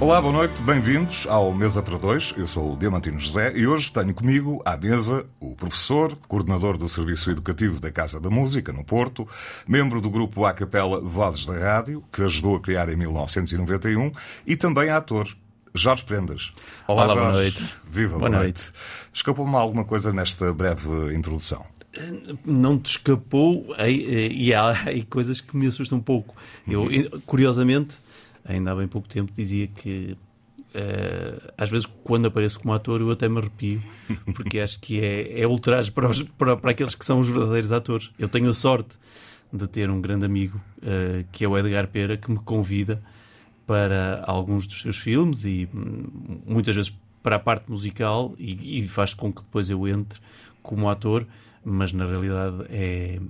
Olá, boa noite, bem-vindos ao Mesa para Dois. Eu sou o Diamantino José e hoje tenho comigo à mesa o professor, coordenador do Serviço Educativo da Casa da Música, no Porto, membro do grupo A Capela Vozes da Rádio, que ajudou a criar em 1991, e também ator. Jorge Prendas. Olá, Olá Jorge. boa noite. Viva, boa, boa noite. noite. Escapou-me alguma coisa nesta breve introdução? Não te escapou e há, coisas que me assustam um pouco. Eu, uhum. curiosamente, ainda há bem pouco tempo, dizia que uh, às vezes quando apareço como ator eu até me arrepio, porque acho que é, é ultraje para, para, para aqueles que são os verdadeiros atores. Eu tenho a sorte de ter um grande amigo, uh, que é o Edgar Pera, que me convida para alguns dos seus filmes e hum, muitas vezes para a parte musical e, e faz com que depois eu entre como ator, mas na realidade é,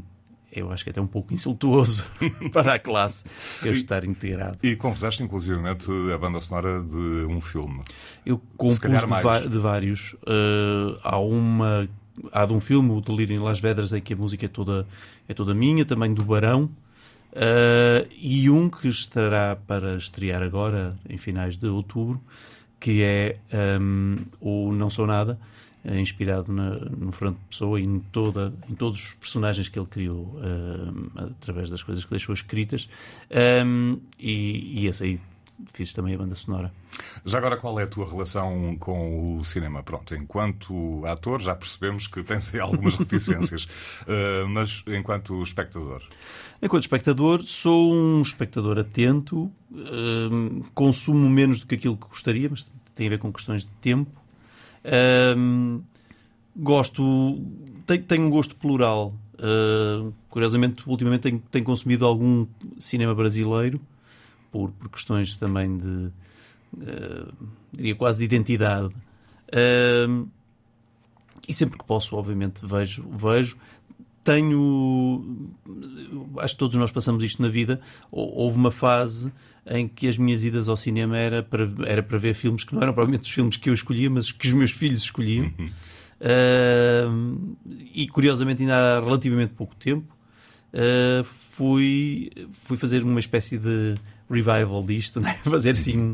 eu acho que é até um pouco insultuoso para a classe eu estar integrado. E compuseste inclusivamente a banda sonora de um filme. Eu compus de, de, vários. Uh, há uma há de um filme, o Delírio em Las Vedras, em que a música é toda, é toda minha, também do Barão. Uh, e um que estará para estrear agora, em finais de outubro, que é um, o Não Sou Nada, inspirado na, no Fernando Pessoa e em, toda, em todos os personagens que ele criou uh, através das coisas que deixou escritas. Um, e, e esse aí fiz também a banda sonora. Já agora, qual é a tua relação com o cinema? Pronto, enquanto ator, já percebemos que tens algumas reticências, uh, mas enquanto espectador? Enquanto espectador, sou um espectador atento, uh, consumo menos do que aquilo que gostaria, mas tem a ver com questões de tempo. Um, gosto, tenho, tenho, um gosto plural. Uh, curiosamente, ultimamente tenho, tenho, consumido algum cinema brasileiro por, por questões também de, uh, diria quase de identidade. Uh, e sempre que posso, obviamente, vejo, vejo. Tenho, acho que todos nós passamos isto na vida. Houve uma fase em que as minhas idas ao cinema era para, era para ver filmes que não eram provavelmente os filmes que eu escolhia, mas que os meus filhos escolhiam. Uh, e curiosamente, ainda há relativamente pouco tempo, uh, fui, fui fazer uma espécie de revival disto, né? fazer assim um.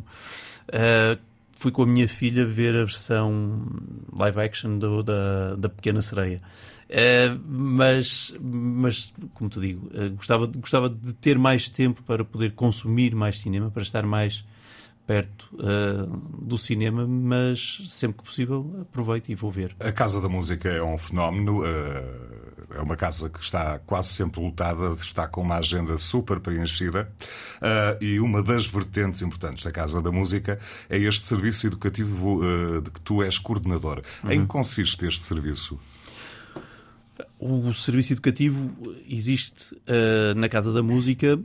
Uh, fui com a minha filha ver a versão live action do, da, da Pequena Sereia. Uh, mas, mas, como te digo, uh, gostava, gostava de ter mais tempo para poder consumir mais cinema, para estar mais perto uh, do cinema, mas sempre que possível aproveito e vou ver. A Casa da Música é um fenómeno. É uma casa que está quase sempre lotada, está com uma agenda super preenchida e uma das vertentes importantes da Casa da Música é este serviço educativo de que tu és coordenador. Uhum. Em que consiste este serviço? O serviço educativo existe uh, na Casa da Música uh,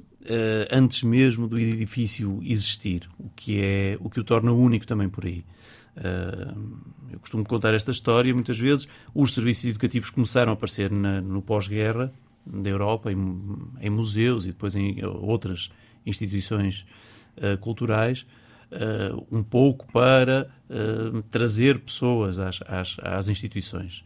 antes mesmo do edifício existir, o que é o que o torna único também por aí. Uh, eu costumo contar esta história muitas vezes. Os serviços educativos começaram a aparecer na, no pós-guerra da Europa, em, em, museus e depois em outras instituições culturais, um pouco para trazer pessoas às, às, às instituições.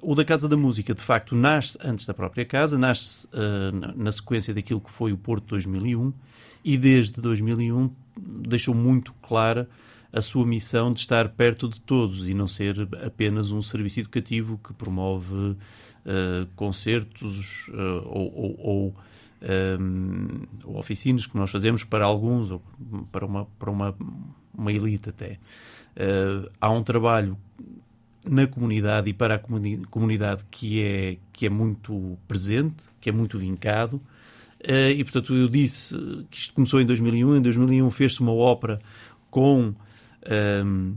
O da Casa da Música, de facto, nasce antes da própria casa, nasce uh, na sequência daquilo que foi o Porto 2001 e desde 2001 deixou muito clara a sua missão de estar perto de todos e não ser apenas um serviço educativo que promove uh, concertos uh, ou, ou, ou, um, ou, oficinas que nós fazemos para alguns ou para uma, para uma, uma elite até. Uh, há um trabalho na comunidade e para a comunidade que é, que é muito presente, que é muito vincado. Uh, e, portanto, eu disse que isto começou em 2001. Em 2001 fez-se uma ópera com um, ehm,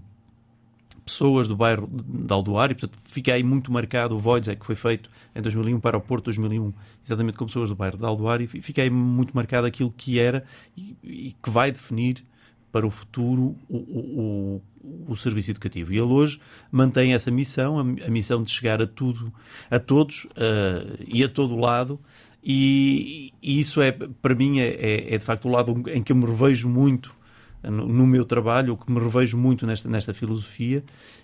pessoas do bairro de Aldoar e, portanto, fica aí muito marcado o Wojciech que foi feito em 2001 para o Porto 2001, exatamente com pessoas do bairro de Aldoar e fica aí muito marcado aquilo que era e, e que vai definir para o futuro o, o, o, serviço educativo. E ele hoje mantém essa missão, a, missão de chegar a tudo, a todos uh, e a todo lado E, e isso é, para mim, é, é, é, de facto o lado em que eu me revejo muito no, no meu trabalho, o que me revejo muito nesta, nesta filosofia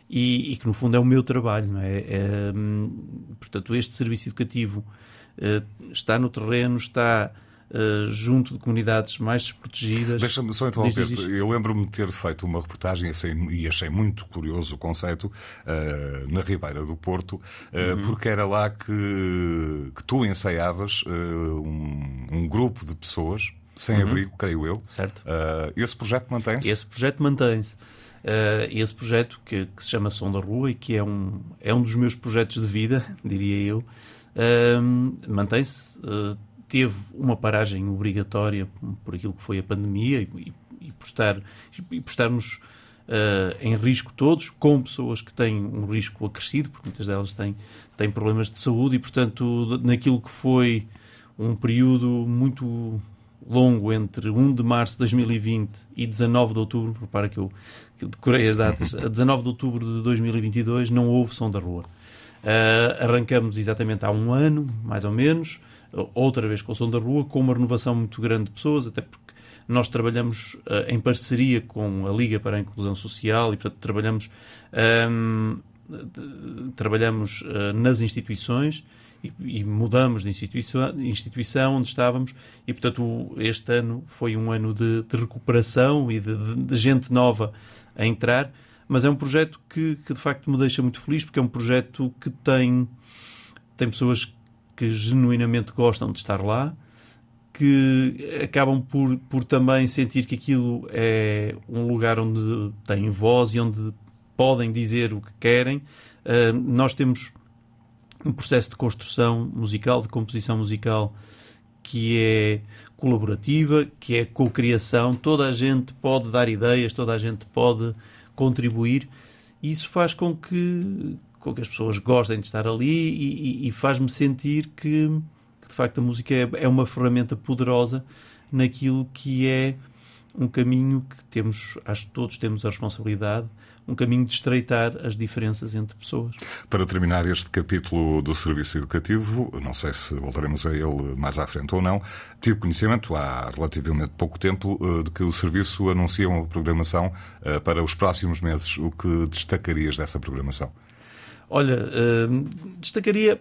e, e, que no fundo é o meu trabalho, não é? é portanto, este serviço educativo uh, está no terreno, está Uh, junto de comunidades mais desprotegidas. Deixa-me só interromper. Eu lembro-me de ter feito uma reportagem e achei muito curioso o conceito uh, na Ribeira do Porto, uh, uhum. porque era lá que, que tu ensaiavas um, um, grupo de pessoas sem uhum. abrigo, creio eu. Certo. esse projeto mantém-se? Esse projeto mantém-se. Uh, esse projeto que, que, se chama Som da Rua e que é um, é um dos meus projetos de vida, diria eu, uh, mantém-se. Teve uma paragem obrigatória por aquilo que foi a pandemia e, e, por, estar, e por estarmos uh, em risco todos, com pessoas que têm um risco acrescido, porque muitas delas têm, têm problemas de saúde e, portanto, naquilo que foi um período muito longo entre 1 de março de 2020 e 19 de outubro, repara que eu, que eu decorei as datas, a 19 de outubro de 2022 não houve som da rua. Uh, arrancamos exatamente há um ano, mais ou menos, outra vez com o som da rua, com uma renovação muito grande de pessoas, até porque nós trabalhamos uh, em parceria com a Liga para a Inclusão Social e, portanto, trabalhamos, um, trabalhamos uh, nas instituições e, e, mudamos de instituição, instituição onde estávamos e, portanto, este ano foi um ano de, de recuperação e de, de, de, gente nova a entrar, mas é um projeto que, que, de facto me deixa muito feliz porque é um projeto que tem, tem pessoas que genuinamente gostam de estar lá, que acabam por, por também sentir que aquilo é um lugar onde têm voz e onde podem dizer o que querem. Uh, nós temos um processo de construção musical, de composição musical, que é colaborativa, que é co-criação. Toda a gente pode dar ideias, toda a gente pode contribuir. E isso faz com que, com que as pessoas gostem de estar ali e, e, e faz-me sentir que, que, de facto, a música é, é uma ferramenta poderosa naquilo que é um caminho que temos, acho que todos temos a responsabilidade, um caminho de estreitar as diferenças entre pessoas. Para terminar este capítulo do serviço educativo, não sei se voltaremos a ele mais à frente ou não, tive conhecimento há relativamente pouco tempo eh, de que o serviço anuncia uma programação eh, para os próximos meses. O que destacarias dessa programação? Olha, uh, destacaria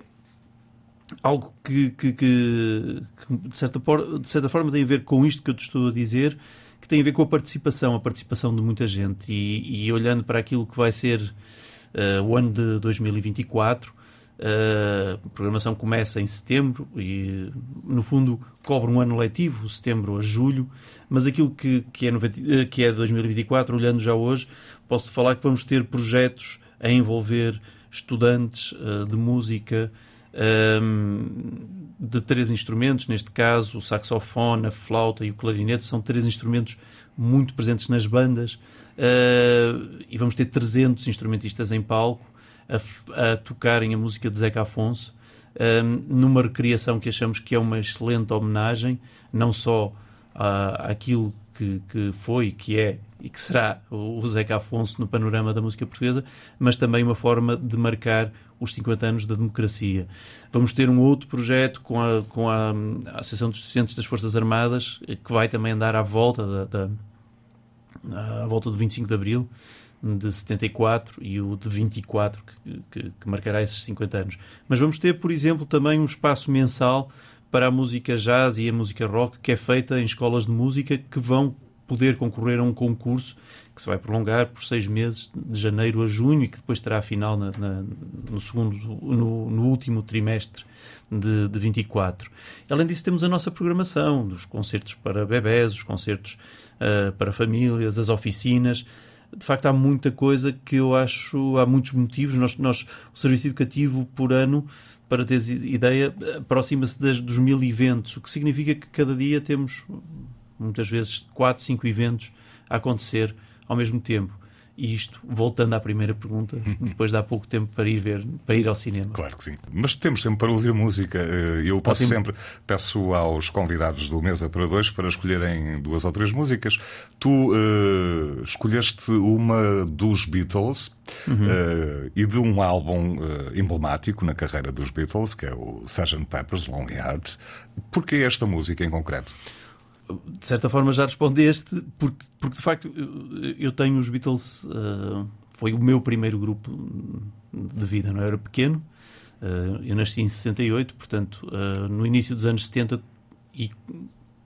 algo que, que, que, que de, certa por, de certa forma tem a ver com isto que eu te estou a dizer, que tem a ver com a participação, a participação de muita gente. E, e olhando para aquilo que vai ser uh, o ano de 2024, uh, eh, a programação começa em setembro e, no fundo, cobre um ano letivo, setembro a julho, mas aquilo que, que, é, 90, que é 2024, olhando já hoje, posso falar que vamos ter projetos a envolver estudantes uh, de música um, de três instrumentos, neste caso o saxofone, a flauta e o clarinete, são três instrumentos muito presentes nas bandas. Uh, e vamos ter 300 instrumentistas em palco a, a tocarem a música de Zeca Afonso um, numa recriação que achamos que é uma excelente homenagem, não só àquilo que, que foi, que é e que será o Zeca Afonso no panorama da música portuguesa, mas também uma forma de marcar os 50 anos da democracia. Vamos ter um outro projeto com a, com a, a Associação dos Docentes das Forças Armadas, que vai também andar à volta da, da à volta do 25 de Abril de 74 e o de 24 que, que, que marcará esses 50 anos. Mas vamos ter, por exemplo, também um espaço mensal para a música jazz e a música rock que é feita em escolas de música que vão poder concorrer a um concurso que se vai prolongar por seis meses, de janeiro a junho, e que depois terá final na, na, no, segundo, no, no, último trimestre de, de 24. Além disso, temos a nossa programação dos concertos para bebés, os concertos uh, para famílias, as oficinas. De facto, há muita coisa que eu acho, há muitos motivos. Nós, nós o serviço educativo por ano para teres ideia, aproxima-se dos mil eventos, o que significa que cada dia temos muitas vezes quatro, cinco eventos a acontecer ao mesmo tempo. E isto, voltando à primeira pergunta, depois dá pouco tempo para ir ver, para ir ao cinema. Claro que sim. Mas temos tempo para ouvir música. Eh, Eu posso Ótimo. sempre, peço aos convidados do Mesa para Dois para escolherem duas ou três músicas. Tu eh, escolheste uma dos Beatles eh, e de um álbum eh, emblemático na carreira dos Beatles, que é o Sgt. Pepper's Lonely Hearts. Porquê esta música em concreto? De certa forma já respondeste, porque, porque de facto eu- tenho os Beatles, eh, foi o meu primeiro grupo de vida, não era pequeno. Eh, eu nasci em 68, portanto, eh, no início dos anos 70 e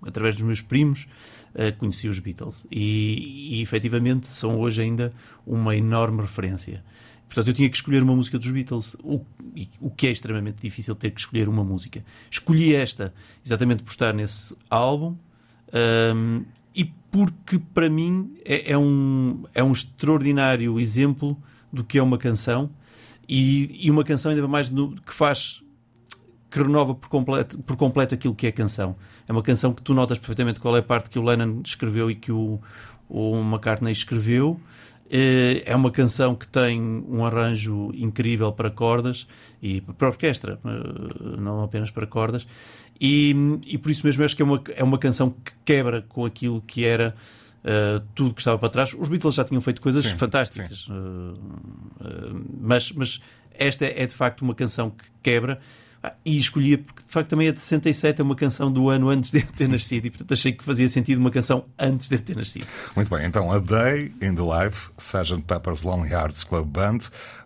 através dos meus primos conheci os Beatles e, e efetivamente são hoje ainda uma enorme referência. Portanto, eu tinha que escolher uma música dos Beatles, o, o que é extremamente difícil ter que escolher uma música. Escolhi esta exatamente por estar nesse álbum um, e porque para mim é, é um, é um extraordinário exemplo do que é uma canção e, e uma canção ainda mais no- que faz que renova por completo, por completo aquilo que é canção. É uma canção que tu notas perfeitamente qual é a parte que o Lennon escreveu e que o, o McCartney escreveu. Eh, É uma canção que tem um arranjo incrível para cordas e para orquestra, eh, não apenas para cordas. E, e por isso mesmo acho que é uma, é uma canção que quebra com aquilo que era eh, tudo que estava para trás. Os Beatles já tinham feito coisas Sim, fantásticas, eh, eh, mas, mas esta é de facto uma canção que quebra. E escolhia porque de facto também é de 67, é uma canção do ano antes de eu ter nascido e portanto achei que fazia sentido uma canção antes de eu ter nascido. Muito bem, então A Day in the Life, Sgt. Pepper's Lonely Hearts Club Band,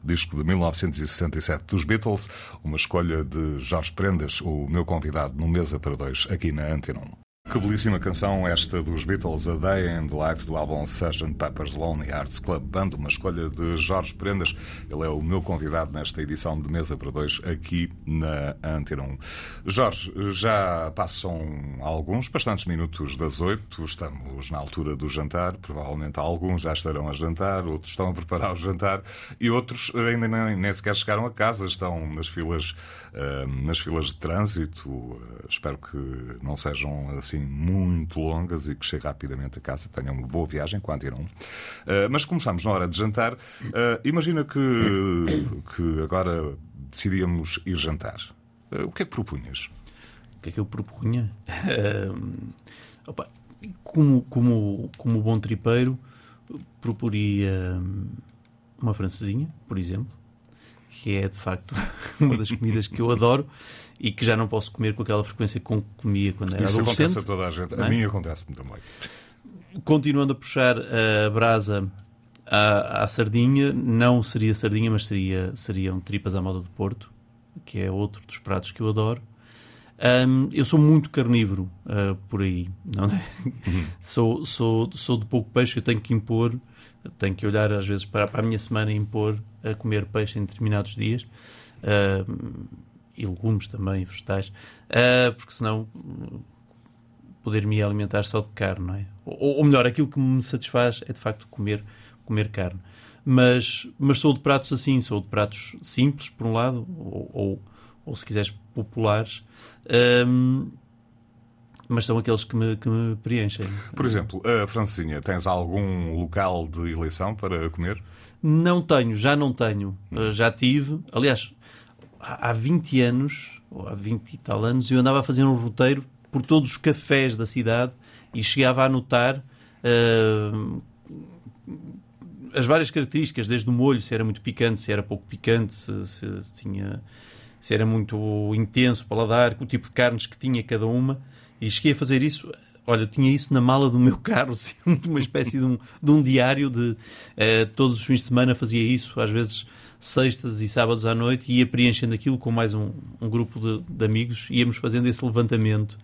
disco de 1967 dos Beatles, uma escolha de Jorge Prendas, o meu convidado no Mesa para Dois, aqui na Antena 1. Que belíssima canção esta dos Beatles, A Day in the Life, do álbum Sgt. Pepper's Lonely Hearts Club Band, uma escolha de Jorge Prendas. Ele é o meu convidado nesta edição de Mesa para Dois, aqui na Antena 1. Jorge, já passam alguns, bastantes minutos das oito, estamos na altura do jantar, provavelmente alguns já estarão a jantar, outros estão a preparar o jantar e outros ainda nem, nem sequer chegaram a casa, estão nas filas, nas filas de trânsito. Ah, espero que não sejam assim muito longas e que chegue rapidamente a casa, tenham uma boa viagem quando irão. Ah, mas começamos na hora de jantar. Imagina que, que agora decidíamos ir jantar. O que é que propunhas? O que é que eu propunha? Opa, como, como, como bom tripeiro, proporia hum, uma francesinha, por exemplo, que é de facto uma das comidas que eu adoro e que já não posso comer com aquela frequência com que comia quando era Isso adolescente. acontece a toda a gente. não A é? mim acontece-me também. Continuando a puxar a brasa à, à sardinha, não seria sardinha, mas seria, seriam tripas à moda de Porto, que é outro dos pratos que eu adoro. Hum, eu sou muito carnívoro ah, por aí. Não é? sou, sou, sou de pouco peixe, eu tenho que impor, tenho que olhar às vezes para, para a minha semana e impor a comer peixe em determinados dias. Hum, e legumes também, vegetais, Ah, porque senão poder me alimentar só de carne, não é? Ou, ou melhor, aquilo que me satisfaz é de facto comer, comer carne. Mas, mas sou de pratos assim, sou de pratos simples, por um lado, ou, ou, ou se quiseres, populares, hum, mas são aqueles que me, que me preenchem. Por exemplo, a Francinha, tens algum local de eleição para comer? Não tenho, já não tenho. Uh, Já tive. Aliás, há há 20 anos, ou há 20 e tal anos, eu andava a fazer um roteiro por todos os cafés da cidade e chegava a anotar uh, as várias características, desde o molho, se era muito picante, se era pouco picante, se, se tinha, se era muito intenso o paladar, o tipo de carnes que tinha cada uma. E cheguei a fazer isso. Olha, tinha isso na mala do meu carro, assim, uma espécie de um, de um diário de eh, todos os fins de semana fazia isso, às vezes sextas e sábados à noite, e ia preenchendo aquilo com mais um, um grupo de, de amigos, íamos fazendo esse levantamento.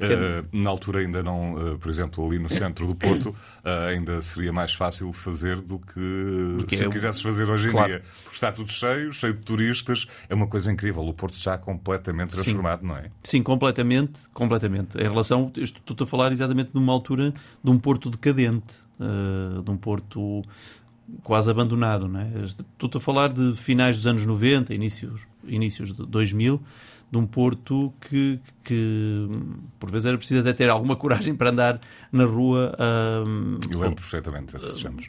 É- Uh, na altura ainda não, uh, por exemplo, ali no centro do Porto, uh, ainda seria mais fácil fazer do que que se é o o- quisesses fazer hoje em Claro. dia. Porque está tudo cheio, cheio de turistas, é uma coisa incrível. O Porto está completamente Sim. transformado, não é? Sim, completamente, completamente. Em relação, eu estou a falar exatamente numa altura de um porto decadente, de um porto quase abandonado, não é? Estou a falar de finais dos anos 90, inícios, inícios de 2000, de um Porto que, que por vezes era preciso até ter alguma coragem para andar na rua. Uh, Eu lembro perfeitamente esses chamos.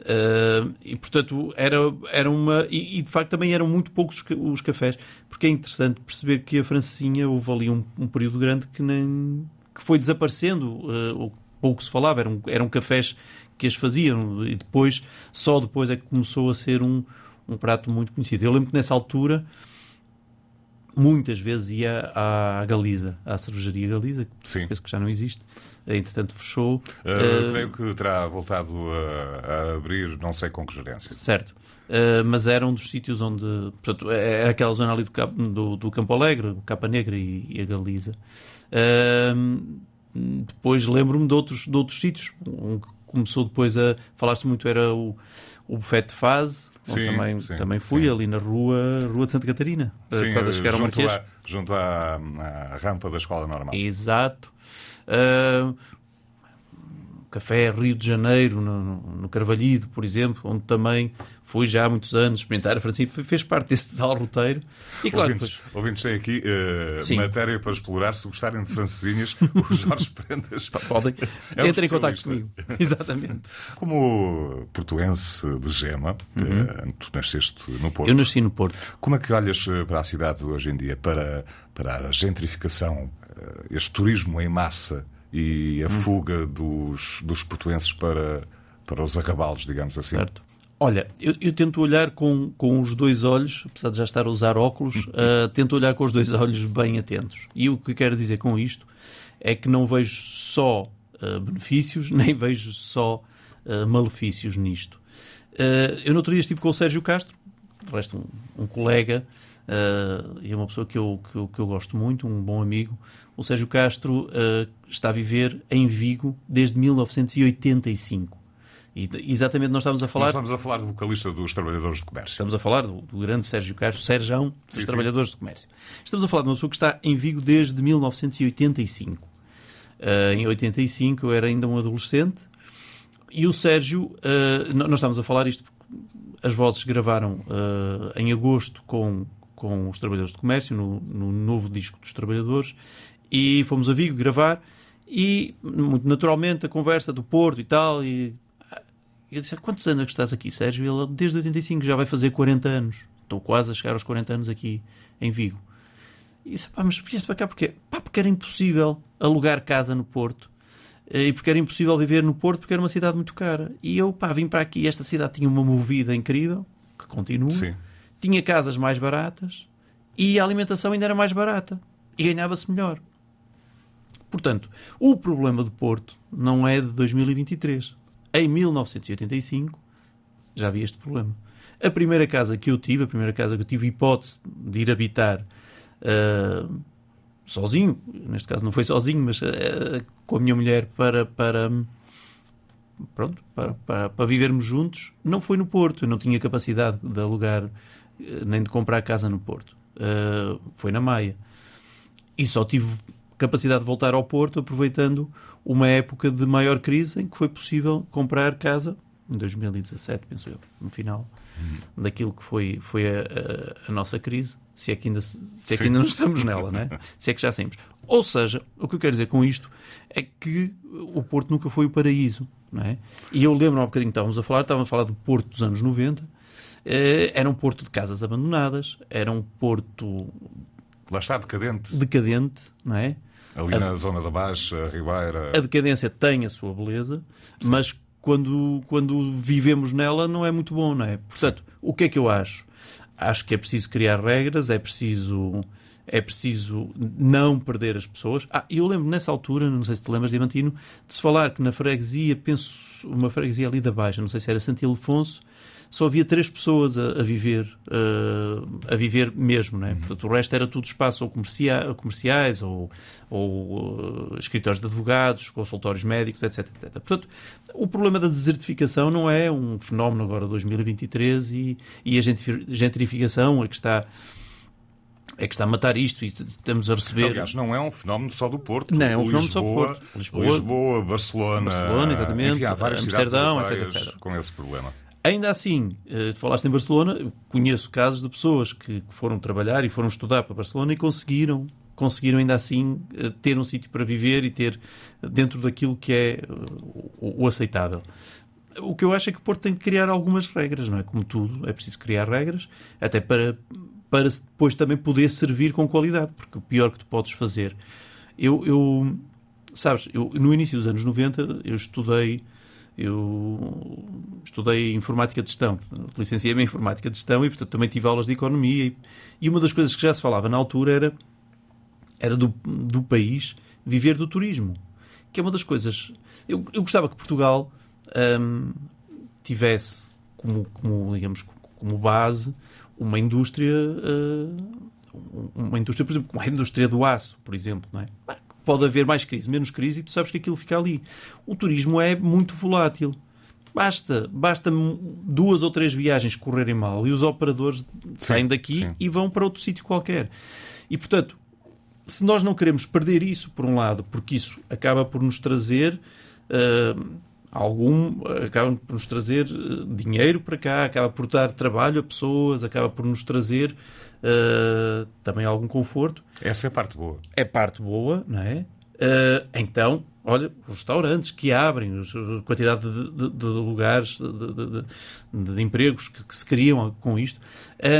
Uh, e portanto era, era uma. E, e, de facto também eram muito poucos os cafés, porque é interessante perceber que a Francinha houve ali um, um período grande que nem que foi desaparecendo, uh, pouco se falava, eram, eram cafés que as faziam, e depois, só depois é que começou a ser um, um prato muito conhecido. Eu lembro que nessa altura muitas vezes ia à Galiza, à cervejaria Galiza, que penso que já não existe, entretanto fechou. Uh, uh, creio que terá voltado a, a, abrir, não sei com que gerência. Certo. Uh, mas era um dos sítios onde. Portanto, era aquela zona ali do, do, do Campo Alegre, Capa Negra e, e a Galiza. depois lembro-me de outros, de outros sítios. Um que começou depois a falar-se muito era o, o Buffet de Fase, sim, também, sim, também fui sim. ali na rua, rua de Santa Catarina, sim, quase a chegar ao Marquês. À, junto à, à, rampa da escola normal. Exato. Uh, Café Rio de Janeiro, no, no Carvalhido, por exemplo, onde também fui já há muitos anos experimentar a Francisco, fez parte desse tal roteiro. E claro, ouvintes, depois... ouvintes têm aqui uh, matéria para explorar. Se gostarem de francesinhas, o Jorge Prendas. Podem. É Entrem em contato comigo. Exatamente. Como portuense de Gema, uhum. uh, tu nasceste no Porto. Eu nasci no Porto. Como é que olhas eh, para a cidade hoje em dia, para, para a gentrificação, este turismo em massa e a uhum. fuga dos, dos portuenses para, para os arrabalos, digamos assim? Certo. Olha, eu, eu, tento olhar com, com os dois olhos, apesar de já estar a usar óculos, uh, tento olhar com os dois olhos bem atentos. E o que eu quero dizer com isto é que não vejo só uh, benefícios, nem vejo só uh, malefícios nisto. eu no outro dia estive com o Sérgio Castro, de resto um, um colega e é uma pessoa que eu, que eu, que, eu, gosto muito, um bom amigo. O Sérgio Castro está a viver em Vigo desde 1985. E exatamente nós estamos a falar. Nós estamos a falar do vocalista dos Trabalhadores de Comércio. Estamos a falar do, do grande Sérgio Castro, Sérgio dos sim, Trabalhadores sim. de Comércio. Estamos a falar de uma pessoa que está em Vigo desde 1985. Uh, em 85 eu era ainda um adolescente e o Sérgio, uh, nós estamos a falar isto porque as vozes gravaram uh, em agosto com, com os Trabalhadores de Comércio, no, no novo disco dos Trabalhadores, e fomos a Vigo gravar. E, muito naturalmente, a conversa do Porto e tal, e e eu disse: Quantos anos é que estás aqui, Sérgio? Ele, desde 85, já vai fazer 40 anos. Estou quase a chegar aos 40 anos aqui em Vigo. E disse: Pá, mas vieste para cá porquê? Pá, porque era impossível alugar casa no Porto. Eh, e porque era impossível viver no Porto, porque era uma cidade muito cara. E eu, pá, vim para aqui. e Esta cidade tinha uma movida incrível, que continua. Sim. Tinha casas mais baratas e a alimentação ainda era mais barata. E ganhava-se melhor. Portanto, o problema do Porto não é de 2023 em 1985 já havia este problema. A primeira casa que eu tive, a primeira casa que eu tive hipótese de ir habitar uh, sozinho, neste caso não foi sozinho, mas uh, com a minha mulher para, para pronto, para, para, para, vivermos juntos, não foi no Porto. Eu não tinha capacidade de alugar nem de comprar casa no Porto. Uh, foi na Maia. E só tive capacidade de voltar ao Porto aproveitando uma época de maior crise em que foi possível comprar casa, em 2017, penso eu, no final uhum. daquilo que foi, foi a, a, a, nossa crise, se é que ainda, se é que ainda não estamos nela, né? se é que já saímos. Ou seja, o que eu quero dizer com isto é que o Porto nunca foi o paraíso. Não é? E eu lembro há um bocadinho que estávamos a falar, estávamos a falar do Porto dos anos 90, eh, era um porto de casas abandonadas, era um porto. Lá está, decadente. Decadente, não é? Ali a, na zona da Baixa, a Ribeira. A decadência tem a sua beleza, Sim. mas quando, quando vivemos nela não é muito bom, não é? Portanto, Sim. o que é que eu acho? Acho que é preciso criar regras, é preciso é preciso não perder as pessoas. Ah, eu lembro nessa altura, não sei se te lembras, Diamantino, de se falar que na freguesia, penso, uma freguesia ali da Baixa, não sei se era Santo Ildefonso, só havia três pessoas a, a viver uh, a viver mesmo, né? Portanto, o resto era tudo espaço ou comercia, comerciais ou, ou uh, escritórios de advogados, consultórios médicos, etc, etc. Portanto, o problema da desertificação não é um fenómeno agora de 2023 e, e a gentrificação é que está é que está a matar isto e estamos a receber. Aliás, não é um fenómeno só do Porto. Não, é um fenómeno só do Porto. Lisboa, Lisboa Barcelona, Barcelona exatamente, enfim, há várias Amsterdão, etc, etc. com esse problema. Ainda assim, tu falaste em Barcelona, conheço casos de pessoas que, foram trabalhar e foram estudar para Barcelona e conseguiram conseguiram ainda assim ter um sítio para viver e ter dentro daquilo que é o, o aceitável. O que eu acho é que o Porto tem de criar algumas regras, não é? Como tudo, é preciso criar regras, até para, para depois também poder servir com qualidade, porque o pior que tu podes fazer. Eu, eu sabes, eu, no início dos anos 90, eu estudei. Eu estudei informática de gestão, licenciei-me em informática de gestão e, portanto, também tive aulas de economia. E, uma das coisas que já se falava na altura era, era do, do país viver do turismo, que é uma das coisas. Eu, eu gostava que Portugal um, tivesse como, como, digamos, como base uma indústria, uh, uma indústria, por exemplo, como a indústria do aço, por exemplo, não é? Pode haver mais crise, menos crise, e tu sabes que aquilo fica ali. O turismo é muito volátil. Basta, basta duas ou três viagens correrem mal e os operadores sim, saem daqui sim. e vão para outro sítio qualquer. E, portanto, se nós não queremos perder isso, por um lado, porque isso acaba por nos trazer uh, algum acaba por nos trazer eh, dinheiro para cá, acaba por dar trabalho a pessoas, acaba por nos trazer uh, também algum conforto. Essa é a parte boa. É parte boa, não é? Uh, então, olha, os restaurantes que abrem, a quantidade de, de, de lugares, de, de empregos que, que, se criam com isto.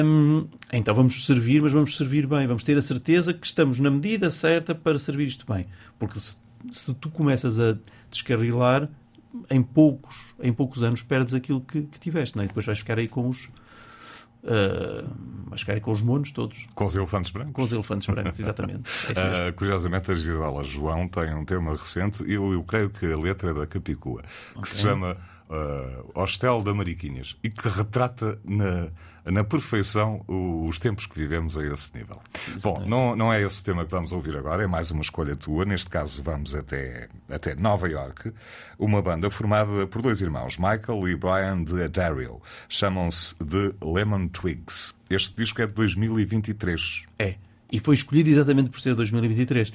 Um, então vamos servir, mas vamos servir bem. Vamos ter a certeza que estamos na medida certa para servir isto bem. Porque se, se tu começas a descarrilar, em poucos, em poucos anos perdes aquilo que, que tiveste, não é? E depois vais ficar aí com os. Uh, vais ficar aí com os monos todos. Com os elefantes brancos? Com os elefantes brancos, exatamente. É uh, curiosamente, a Gisela João tem um tema recente, eu, eu creio que a letra é da Capicua, que okay. se chama uh, Hostel da Mariquinhas e que retrata na na perfeição os tempos que vivemos a esse nível. Exatamente. Bom, não, não é esse o tema que vamos ouvir agora, é mais uma escolha tua. Neste caso, vamos até, até Nova York. Uma banda formada por dois irmãos, Michael e Brian de Daryl. Chamam-se The Lemon Twigs. Este disco é de 2023. É. E foi escolhido exatamente por ser 2023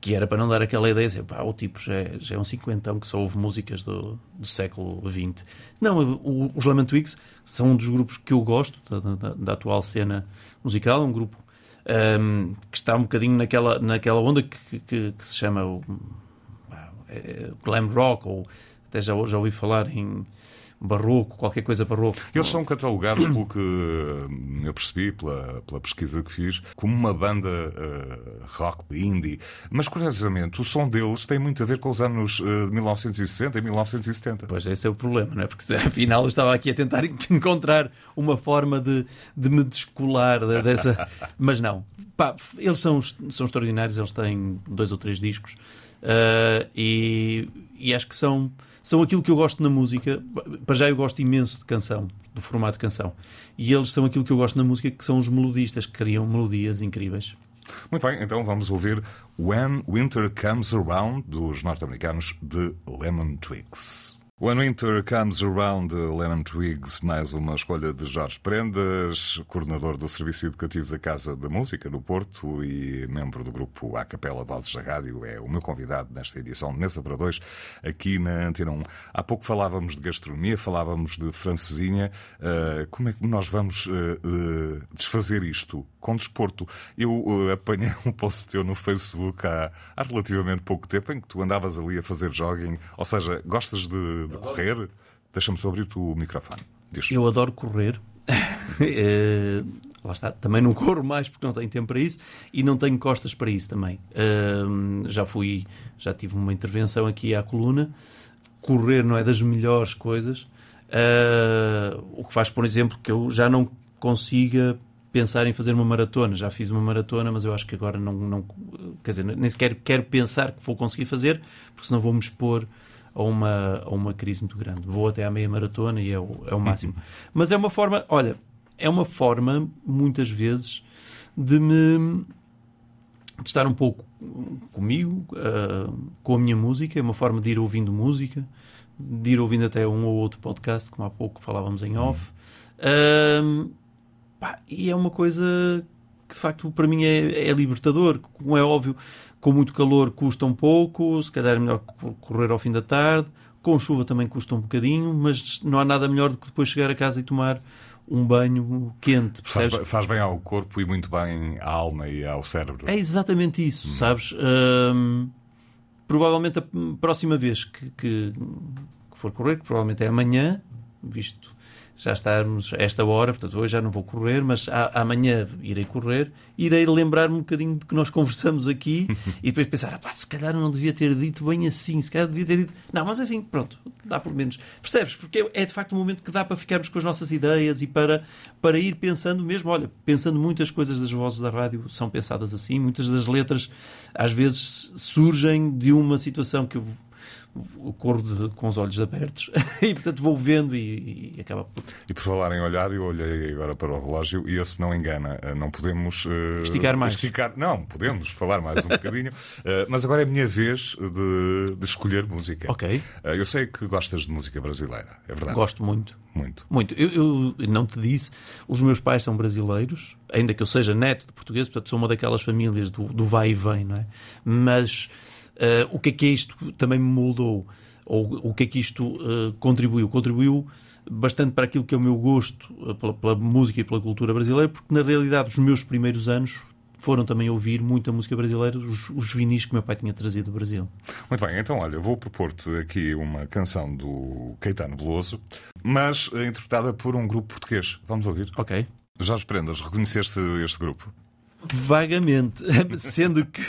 que era para não dar aquela ideia assim, pá, o tipo já é, já é um cinquentão que só ouve músicas do, do século XX. Não, os Lament Twigs são um dos grupos que eu gosto da, da, da atual cena musical, um grupo um, que está um bocadinho naquela, naquela onda que, que, que se chama o, é, glam rock, ou até já, já ouvi falar em barroco, qualquer coisa barroco. Eles são catalogados, pelo que hum, eu percebi, pela, pela pesquisa que fiz, como uma banda uh, rock indie. Mas, curiosamente, o som deles tem muito a ver com os anos uh, 1960 e 1970. Pois, esse é o problema, não é? Porque, afinal, eu estava aqui a tentar encontrar uma forma de, de me descolar dessa... Mas não. Pá, eles são, são extraordinários, eles têm dois ou três discos. Uh, e, e acho que são são aquilo que eu gosto na música. Para já eu gosto imenso de canção, do formato de canção. E eles são aquilo que eu gosto na música, que são os melodistas, que criam melodias incríveis. Muito bem, então vamos ouvir When Winter Comes Around, dos norte-americanos de Lemon Twigs. When Winter Comes Around, Lennon Twigs, mais uma escolha de Jorge Prendas, coordenador do Serviço Educativo da Casa da Música no Porto e membro do grupo A Capela Vozes da Rádio, é o meu convidado nesta edição de Mesa para Dois, aqui na Antena 1. Há pouco falávamos de gastronomia, falávamos de francesinha. Uh, como é que nós vamos uh, uh, desfazer isto com desporto? Eu apanhei um post teu no Facebook há, há relativamente pouco tempo em que tu andavas ali a fazer jogging, ou seja, gostas de de correr. Deixa-me só abrir o microfone. Diz. Eu adoro correr. é, lá está. Também não corro mais porque não tenho tempo para isso e não tenho costas para isso também. Uh, já fui, já tive uma intervenção aqui à coluna. Correr não é das melhores coisas. Uh, o que faz, por exemplo, que eu já não consiga pensar em fazer uma maratona. Já fiz uma maratona, mas eu acho que agora não, não quer dizer, nem sequer quero pensar que vou conseguir fazer, porque senão vou me expor a uma, a uma crise muito grande. Vou até à meia maratona e é o, é o máximo. Mas é uma forma, olha, é uma forma, muitas vezes, de me de estar um pouco comigo, uh, com a minha música, é uma forma de ir ouvindo música, de ir ouvindo até um ou outro podcast, como há pouco falávamos em off. Uh, pá, e é uma coisa que de facto para mim é, é libertador. Como é óbvio, com muito calor custa um pouco, se calhar é melhor correr ao fim da tarde, com chuva também custa um bocadinho, mas não há nada melhor do que depois chegar a casa e tomar um banho quente. Faz, faz, bem ao corpo e muito bem à alma e ao cérebro. É exatamente isso, hum. sabes? provavelmente a próxima vez que, que, que for correr, que provavelmente é amanhã, visto já estarmos a esta hora, portanto hoje já não vou correr, mas a, amanhã irei correr, irei lembrar-me um bocadinho de que nós conversamos aqui e depois pensar, ah, pá, se calhar não devia ter dito bem assim, se calhar devia ter dito. Não, mas assim, pronto, dá pelo menos. Percebes? Porque é de facto um momento que dá para ficarmos com as nossas ideias e para, para ir pensando mesmo. Olha, pensando muitas coisas das vozes da rádio são pensadas assim, muitas das letras às vezes surgem de uma situação que eu corro de, com os olhos abertos e portanto vou vendo e, e, acaba por. E por falar em olhar, eu olhei agora para o relógio e esse não engana. Eh, não podemos uh, esticar mais. Esticar, não, podemos falar mais um bocadinho, uh, mas agora é a minha vez de, de escolher música. Ok. Uh, eu sei que gostas de música brasileira, é verdade? Gosto muito. Muito. Muito. Eu, eu, não te disse, os meus pais são brasileiros, ainda que eu seja neto de português, portanto sou uma daquelas famílias do, do vai e vem, não é? Mas Uh, o que é que isto também me moldou? Ou o que é que isto uh, contribuiu? Contribuiu bastante para aquilo que é o meu gosto uh, pela, pela, música e pela cultura brasileira, porque na realidade os meus primeiros anos foram também ouvir muita música brasileira, os, os vinis que meu pai tinha trazido do Brasil. Muito bem, então olha, vou propor-te aqui uma canção do Caetano Veloso, mas interpretada por um grupo português. Vamos ouvir? Ok. Jorge Prendas, reconheceste este grupo? Vagamente, sendo que,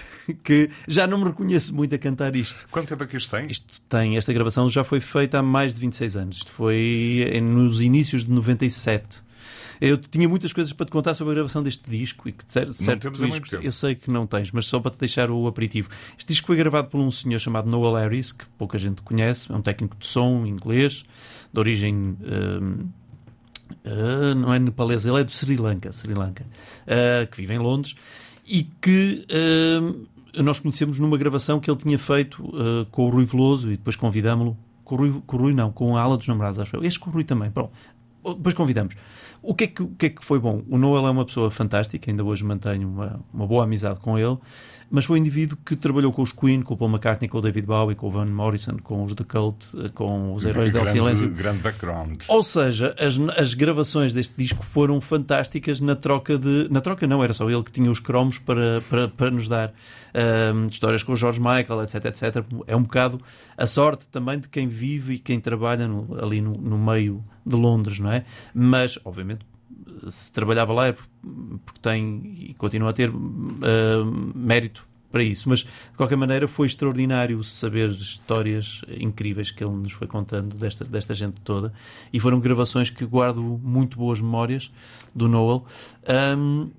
que, já não me reconheço muito a cantar isto. Quanto tempo é que isto tem? Isto tem, esta gravação já foi feita há mais de 26 anos. Isto foi nos inícios de 97. Eu tinha muitas coisas para te contar sobre a gravação deste disco e que certo, não temos disco, eu sei que não tens, mas só para te deixar o aperitivo. Este disco foi gravado por um senhor chamado Noel Harris, que pouca gente conhece, é um técnico de som inglês, de origem hum, uh, não é nepalês, ele é do Sri Lanka, Sri Lanka uh, que vive em Londres, e que uh, nós conhecemos numa gravação que ele tinha feito com o Rui Veloso e depois convidámo-lo. Com o Rui, com o Rui não, com a Ala dos Namorados, acho eu. Este com o Rui também. Pronto. Depois convidamos. O que, é que, o que é que foi bom? O Noel é uma pessoa fantástica, ainda hoje mantenho uma, uma boa amizade com ele, mas foi um indivíduo que trabalhou com os Queen, com o Paul McCartney, com o David Bowie, com o Van Morrison, com os The Cult, eh, com os Heróis del Silêncio. Grande background. Ou seja, as, as gravações deste disco foram fantásticas na troca de. Na troca não, era só ele que tinha os cromos para, para, para nos dar um, histórias com o George Michael, etc, etc. É um bocado a sorte também de quem vive e quem trabalha no, ali no, no meio de Londres, não é? Mas, obviamente, se trabalhava lá é porque tem e continua a ter uh, mérito para isso. Mas, de qualquer maneira, foi extraordinário saber histórias incríveis que ele nos foi contando desta, desta gente toda. E foram gravações que guardo muito boas memórias do Noel. Um,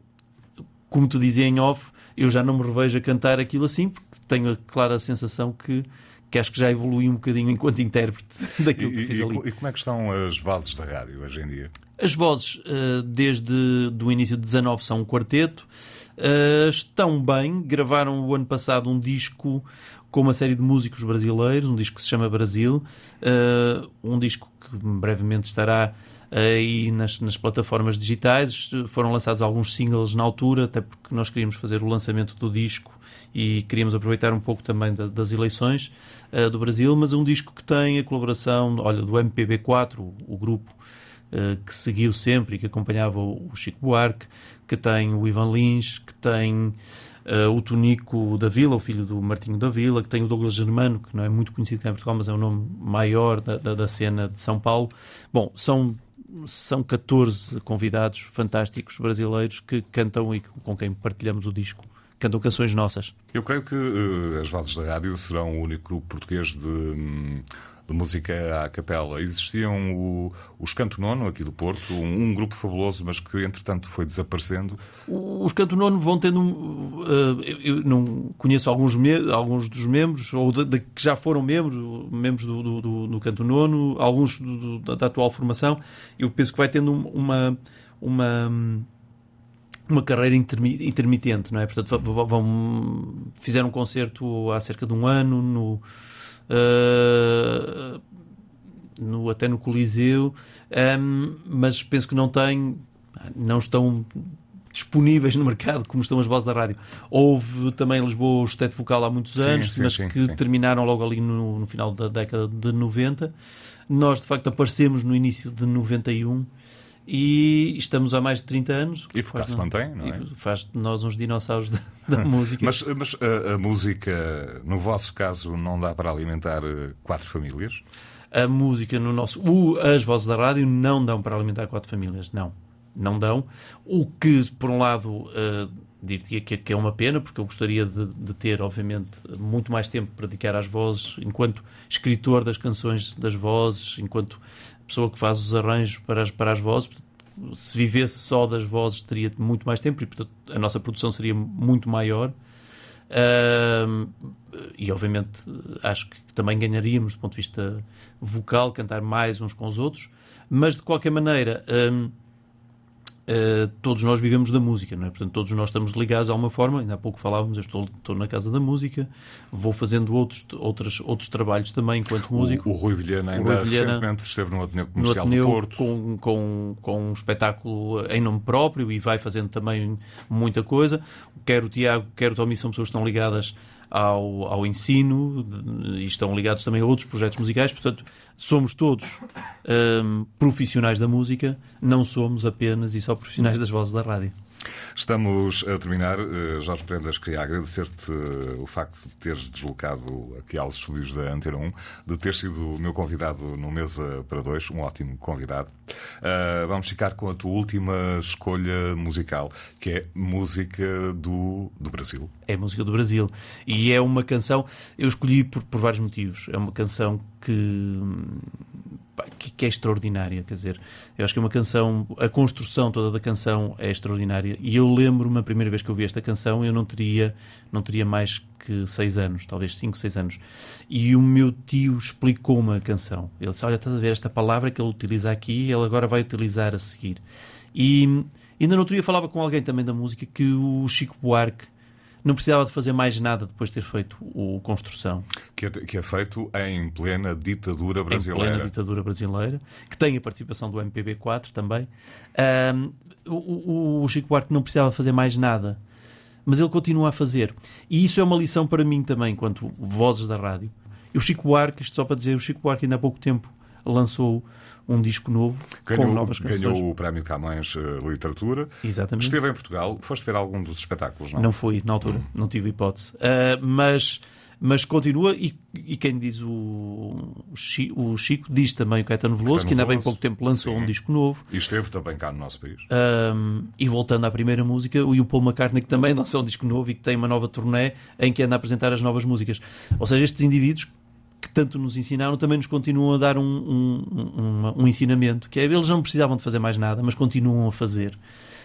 como tu dizia em off, eu já não me revejo a cantar aquilo assim, porque tenho a clara sensação que que acho que já evolui um bocadinho enquanto intérprete daquilo que fiz ali. E como é que estão as vozes da rádio hoje em dia? As vozes, eh, desde do início de 19, são um quarteto. Eh, estão bem, gravaram o ano passado um disco com uma série de músicos brasileiros, um disco que se chama Brasil, eh, um disco que brevemente estará aí nas, nas, plataformas digitais. Foram lançados alguns singles na altura, até porque nós queríamos fazer o lançamento do disco e queríamos aproveitar um pouco também da, das eleições uh, do Brasil, mas é um disco que tem a colaboração olha, do MPB4, o, o grupo que seguiu sempre e que acompanhava o, Chico Buarque, que tem o Ivan Lins, que tem uh, o Tonico da Vila, o filho do Martinho da Vila, que tem o Douglas Germano, que não é muito conhecido cá em Portugal, mas é o nome maior da, da, da cena de São Paulo. Bom, são são 14 convidados fantásticos brasileiros que cantam e com quem partilhamos o disco cantam canções nossas. Eu creio que uh, as Vozes da Rádio serão o único grupo português de, hum, de música à capela. Existiam o, os Canto Nono, aqui do Porto, um, um, grupo fabuloso, mas que entretanto foi desaparecendo. Os Canto Nono vão tendo. Uh, eu não conheço alguns, alguns dos membros, ou de, de, que já foram membros, membros do, do, do, do Canto Nono, alguns do, da atual formação. Eu penso que vai tendo uma. uma uma carreira intermitente, não é? Portanto, vão, fizeram um concerto há cerca de um ano no, uh, no até no Coliseu, um, mas penso que não têm, não estão disponíveis no mercado, como estão as vozes da rádio. Houve também em Lisboa o Estete Vocal há muitos anos, sim, mas sim, que terminaram logo ali no, no final da década de 90. Nós, de facto, aparecemos no início de 91 e estamos há mais de 30 anos. E por cá se mantém, não é? Faz de nós uns dinossauros da, da música. Mas, mas a, a música, no vosso caso, não dá para alimentar eh, quatro famílias? a música no nosso. o- as vozes da rádio não dão para alimentar quatro famílias, não. Não dão. O que, por um lado, eh, diria que, que é uma pena, porque eu gostaria de, de ter, obviamente, muito mais tempo para dedicar às vozes, enquanto escritor das canções das vozes, enquanto pessoa que faz os arranjos para as, para as vozes. Se vivesse só das vozes, teria muito mais tempo e, portanto, a nossa produção seria muito maior. Ahm, e obviamente acho que também ganharíamos do ponto de vista vocal, cantar mais uns com os outros, mas de qualquer maneira ah, todos nós vivemos da música, não é? Portanto, todos nós estamos ligados a uma forma. Ainda há pouco falávamos, eu estou, estou na casa da música, vou fazendo outros, outros, outros trabalhos também enquanto músico. O, o Rui Vilhena ainda Rui Vilhena- recentemente esteve no Ateneu no Comercial Ateneu do Porto. com, com, com um espetáculo em nome próprio e vai fazendo também muita coisa. Quer o Tiago, quer o Tommy são pessoas que estão ligadas ao, ao ensino e estão ligados também a outros projetos musicais. Portanto, somos todos hum, profissionais da música, não somos apenas e só profissionais das vozes da rádio. Estamos a terminar. Eh, Jorge Prendas, queria agradecer-te eh, o facto de teres deslocado aqui aos estúdios da Antena 1, de ter sido o meu convidado no Mesa para Dois, um ótimo convidado. Ah, vamos ficar com a tua última escolha musical, que é música do, do Brasil. é música do Brasil. E é uma canção, eu escolhi por, por vários motivos. É uma canção que, que, é extraordinária. Quer dizer, eu acho que é uma canção, a construção toda da canção é extraordinária. E eu lembro-me a primeira vez que eu vi esta canção, eu não teria, não teria mais que seis anos, talvez cinco, seis anos. E o meu tio explicou-me a canção. Ele disse: Olha, estás a ver esta palavra que ele utiliza aqui, ele agora vai utilizar a seguir. E ainda no outro dia falava com alguém também da música que o Chico Buarque não precisava de fazer mais nada depois de ter feito o Construção. Que é, que é feito em plena ditadura Em brasileira. plena ditadura brasileira, que tem a participação do MPB4 também. O, o- o Chico Buarque não precisava de fazer mais nada, mas ele continua a fazer. E isso é uma lição para mim também, enquanto vozes da rádio. E o Chico Buarque, isto só para dizer, o Chico Buarque ainda há pouco tempo lançou um disco novo com Ganhou, novas canções. ganhou o Prémio Camões eh, Literatura. Exatamente. Esteve em Portugal. Foste ver algum dos espetáculos, não? Não fui, na altura, Hum. não tive hipótese. Ah, mas, mas continua, e, e quem diz o, o Chi- o Chico, diz também o Caetano Veloso, Caetano que ainda há bem pouco tempo lançou Sim. um disco novo. E esteve também cá no nosso país. Um, e voltando à primeira música, e o Paul McCartney que também lançou um disco novo e que tem uma nova turnê em que anda a apresentar as novas músicas. Ou seja, estes indivíduos tanto nos ensinaram também nos continuam a dar um, um, um- um ensinamento, que é eles não precisavam de fazer mais nada, mas continuam a fazer.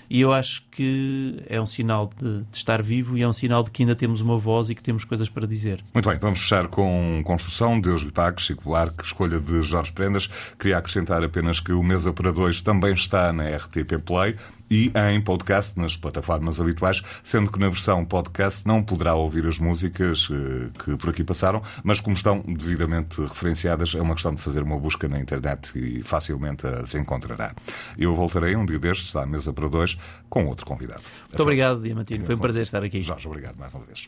E eu acho que é um sinal de, de estar vivo e é um sinal de que ainda temos uma voz e que temos coisas para dizer. Muito bem, vamos fechar com Construção, Deus lhe pague, Chico Buarque, escolha de Jorge Prendas. Queria acrescentar apenas que o Mesa para Dois também está na RTP Play e em podcast nas plataformas habituais, sendo que na versão podcast não poderá ouvir as músicas eh, que por aqui passaram, mas como estão devidamente referenciadas, é uma questão de fazer uma busca na internet e facilmente as encontrará. Eu voltarei um dia destes à Mesa para Dois com outro convidado. Muito obrigado, Diamantino. Foi um prazer estar aqui. Jorge, obrigado mais uma vez.